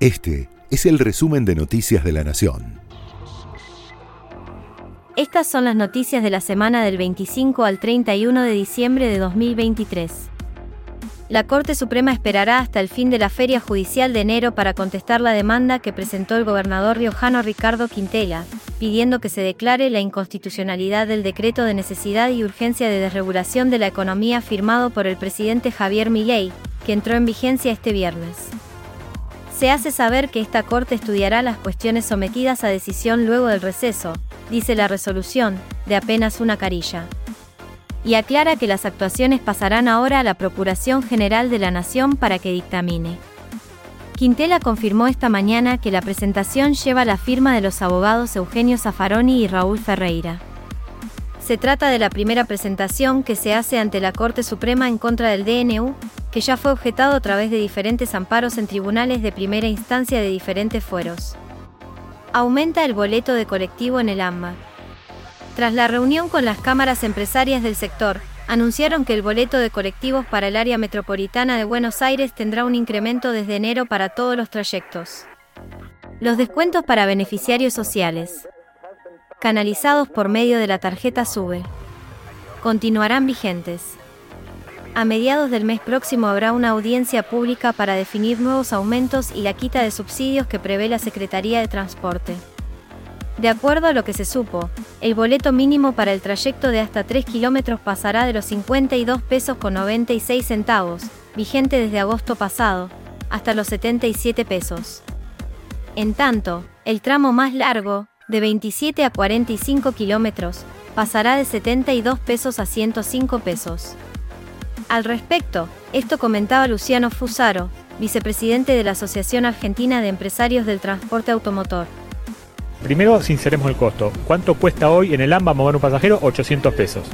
Este es el resumen de Noticias de la Nación. Estas son las noticias de la semana del 25 al 31 de diciembre de 2023. La Corte Suprema esperará hasta el fin de la feria judicial de enero para contestar la demanda que presentó el gobernador riojano Ricardo Quintela, pidiendo que se declare la inconstitucionalidad del decreto de necesidad y urgencia de desregulación de la economía firmado por el presidente Javier Milei, que entró en vigencia este viernes. Se hace saber que esta Corte estudiará las cuestiones sometidas a decisión luego del receso, dice la resolución, de apenas una carilla. Y aclara que las actuaciones pasarán ahora a la Procuración General de la Nación para que dictamine. Quintela confirmó esta mañana que la presentación lleva la firma de los abogados Eugenio Zaffaroni y Raúl Ferreira. Se trata de la primera presentación que se hace ante la Corte Suprema en contra del DNU, que ya fue objetado a través de diferentes amparos en tribunales de primera instancia de diferentes fueros. Aumenta el boleto de colectivo en el AMBA. Tras la reunión con las cámaras empresarias del sector, anunciaron que el boleto de colectivos para el área metropolitana de Buenos Aires tendrá un incremento desde enero para todos los trayectos. Los descuentos para beneficiarios sociales canalizados por medio de la tarjeta SUBE. Continuarán vigentes. A mediados del mes próximo habrá una audiencia pública para definir nuevos aumentos y la quita de subsidios que prevé la Secretaría de Transporte. De acuerdo a lo que se supo, el boleto mínimo para el trayecto de hasta 3 kilómetros pasará de los 52 pesos con 96 centavos, vigente desde agosto pasado, hasta los 77 pesos. En tanto, el tramo más largo, de 27 a 45 kilómetros, pasará de 72 pesos a 105 pesos. Al respecto, esto comentaba Luciano Fusaro, vicepresidente de la Asociación Argentina de Empresarios del Transporte Automotor. Primero, sinceremos el costo. ¿Cuánto cuesta hoy en el AMBA mover un pasajero? 800 pesos.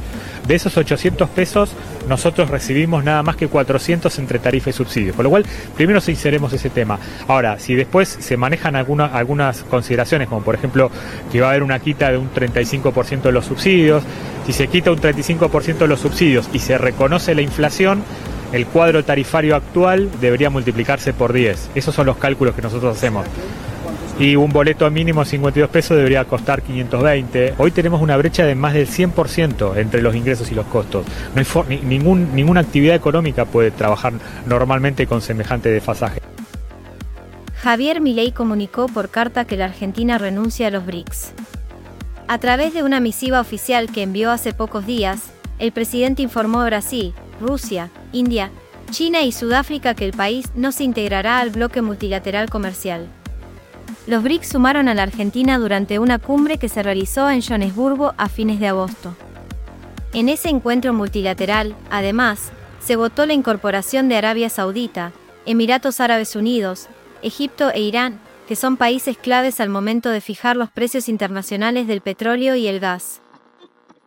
De esos 800 pesos, nosotros recibimos nada más que 400 entre tarifa y subsidio. Por lo cual, primero sinceremos ese tema. Ahora, si después se manejan algunas consideraciones, como por ejemplo que va a haber una quita de un 35% de los subsidios, si se quita un 35% de los subsidios y se reconoce la inflación, el cuadro tarifario actual debería multiplicarse por 10. Esos son los cálculos que nosotros hacemos y un boleto mínimo de 52 pesos debería costar 520. Hoy tenemos una brecha de más del 100% entre los ingresos y los costos. Ninguna actividad económica puede trabajar normalmente con semejante desfasaje. Javier Milei comunicó por carta que la Argentina renuncia a los BRICS. A través de una misiva oficial que envió hace pocos días, el presidente informó a Brasil, Rusia, India, China y Sudáfrica que el país no se integrará al bloque multilateral comercial. Los BRICS sumaron a la Argentina durante una cumbre que se realizó en Johannesburgo a fines de agosto. En ese encuentro multilateral, además, se votó la incorporación de Arabia Saudita, Emiratos Árabes Unidos, Egipto e Irán, que son países claves al momento de fijar los precios internacionales del petróleo y el gas.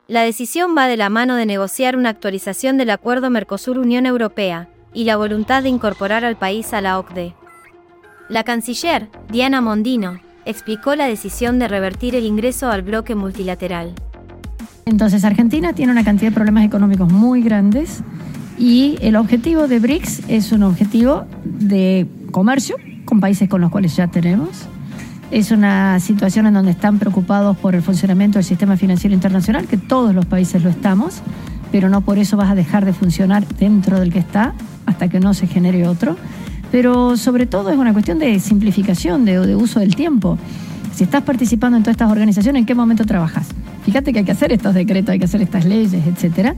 La decisión va de la mano de negociar una actualización del acuerdo Mercosur-Unión Europea y la voluntad de incorporar al país a la OCDE. La canciller, Diana Mondino, explicó la decisión de revertir el ingreso al bloque multilateral. Entonces, Argentina tiene una cantidad de problemas económicos muy grandes y el objetivo de BRICS es un objetivo de comercio con países con los cuales ya tenemos. Es una situación en donde están preocupados por el funcionamiento del sistema financiero internacional, que todos los países lo estamos, pero no por eso vas a dejar de funcionar dentro del que está hasta que no se genere otro pero sobre todo es una cuestión de simplificación, de, de uso del tiempo. Si estás participando en todas estas organizaciones, ¿en qué momento trabajas? Fíjate que hay que hacer estos decretos, hay que hacer estas leyes, etcétera,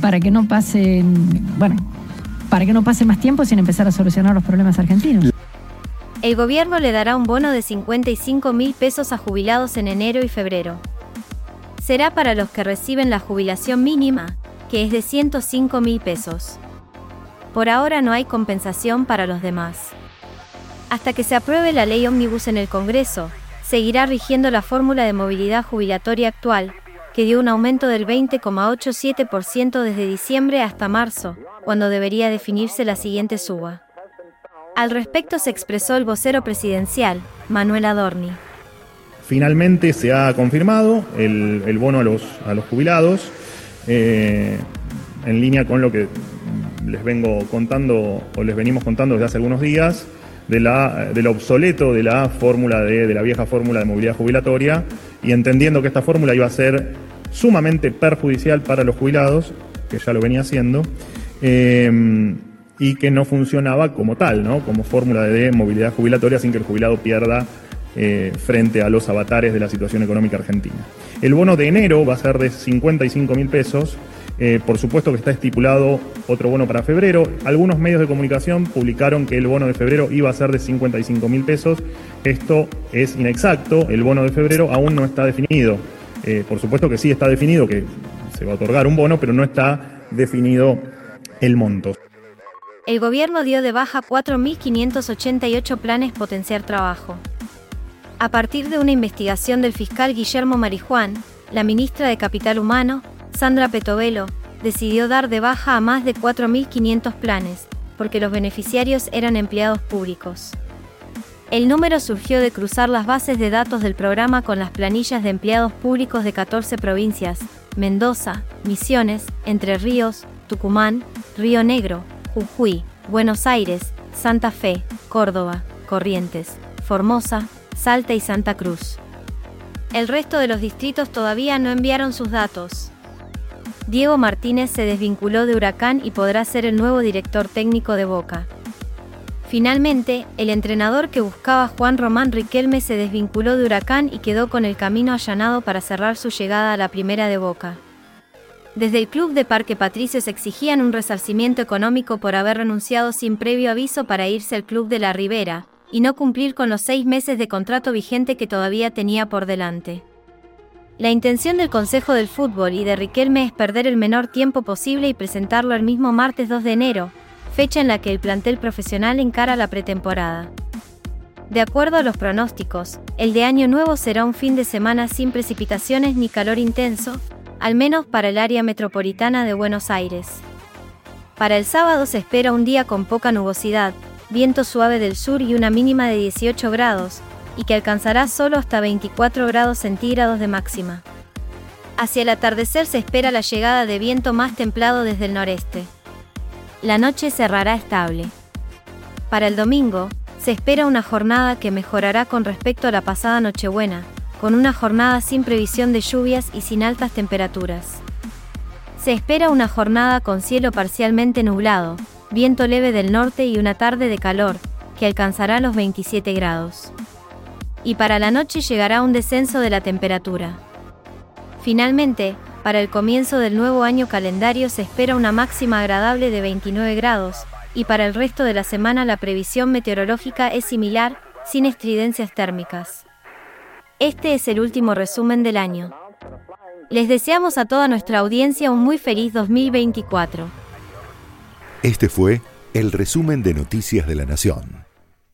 para que no pasen, bueno, para que no pase más tiempo sin empezar a solucionar los problemas argentinos. El gobierno le dará un bono de 55 mil pesos a jubilados en enero y febrero. Será para los que reciben la jubilación mínima, que es de 105 mil pesos. Por ahora no hay compensación para los demás. Hasta que se apruebe la ley ómnibus en el Congreso, seguirá rigiendo la fórmula de movilidad jubilatoria actual, que dio un aumento del 20,87% desde diciembre hasta marzo, cuando debería definirse la siguiente suba. Al respecto se expresó el vocero presidencial, Manuel Adorni. Finalmente se ha confirmado el, bono a los, jubilados, eh, en línea con lo que les vengo contando o les venimos contando desde hace algunos días. de la, del obsoleto de la fórmula de, de la vieja fórmula de movilidad jubilatoria y entendiendo que esta fórmula iba a ser sumamente perjudicial para los jubilados, que ya lo venía haciendo, eh, y que no funcionaba como tal, ¿no? como fórmula de movilidad jubilatoria sin que el jubilado pierda eh, frente a los avatares de la situación económica argentina. El bono de enero va a ser de 55 mil pesos. Eh, por supuesto que está estipulado otro bono para febrero. Algunos medios de comunicación publicaron que el bono de febrero iba a ser de 55 mil pesos. Esto es inexacto. El bono de febrero aún no está definido. Eh, por supuesto que sí está definido que se va a otorgar un bono, pero no está definido el monto. El gobierno dio de baja 4.588 planes potenciar trabajo. A partir de una investigación del fiscal Guillermo Marijuán, la ministra de Capital Humano, Sandra Petovelo, decidió dar de baja a más de 4.500 planes, porque los beneficiarios eran empleados públicos. El número surgió de cruzar las bases de datos del programa con las planillas de empleados públicos de 14 provincias, Mendoza, Misiones, Entre Ríos, Tucumán, Río Negro, Jujuy, Buenos Aires, Santa Fe, Córdoba, Corrientes, Formosa, Salta y Santa Cruz. El resto de los distritos todavía no enviaron sus datos. Diego Martínez se desvinculó de Huracán y podrá ser el nuevo director técnico de Boca. Finalmente, el entrenador que buscaba Juan Román Riquelme se desvinculó de Huracán y quedó con el camino allanado para cerrar su llegada a la primera de Boca. Desde el club de Parque Patricios exigían un resarcimiento económico por haber renunciado sin previo aviso para irse al club de la Ribera, y no cumplir con los seis meses de contrato vigente que todavía tenía por delante. La intención del Consejo del Fútbol y de Riquelme es perder el menor tiempo posible y presentarlo el mismo martes 2 de enero, fecha en la que el plantel profesional encara la pretemporada. De acuerdo a los pronósticos, el de Año Nuevo será un fin de semana sin precipitaciones ni calor intenso, al menos para el área metropolitana de Buenos Aires. Para el sábado se espera un día con poca nubosidad, viento suave del sur y una mínima de 18 grados, y que alcanzará solo hasta 24 grados centígrados de máxima. Hacia el atardecer se espera la llegada de viento más templado desde el noreste. La noche cerrará estable. Para el domingo, se espera una jornada que mejorará con respecto a la pasada Nochebuena, con una jornada sin previsión de lluvias y sin altas temperaturas. Se espera una jornada con cielo parcialmente nublado, viento leve del norte y una tarde de calor, que alcanzará los 27 grados. Y para la noche llegará un descenso de la temperatura. Finalmente, para el comienzo del nuevo año calendario se espera una máxima agradable de 29 grados, y para el resto de la semana la previsión meteorológica es similar, sin estridencias térmicas. Este es el último resumen del año. Les deseamos a toda nuestra audiencia un muy feliz 2024. Este fue el resumen de Noticias de la Nación.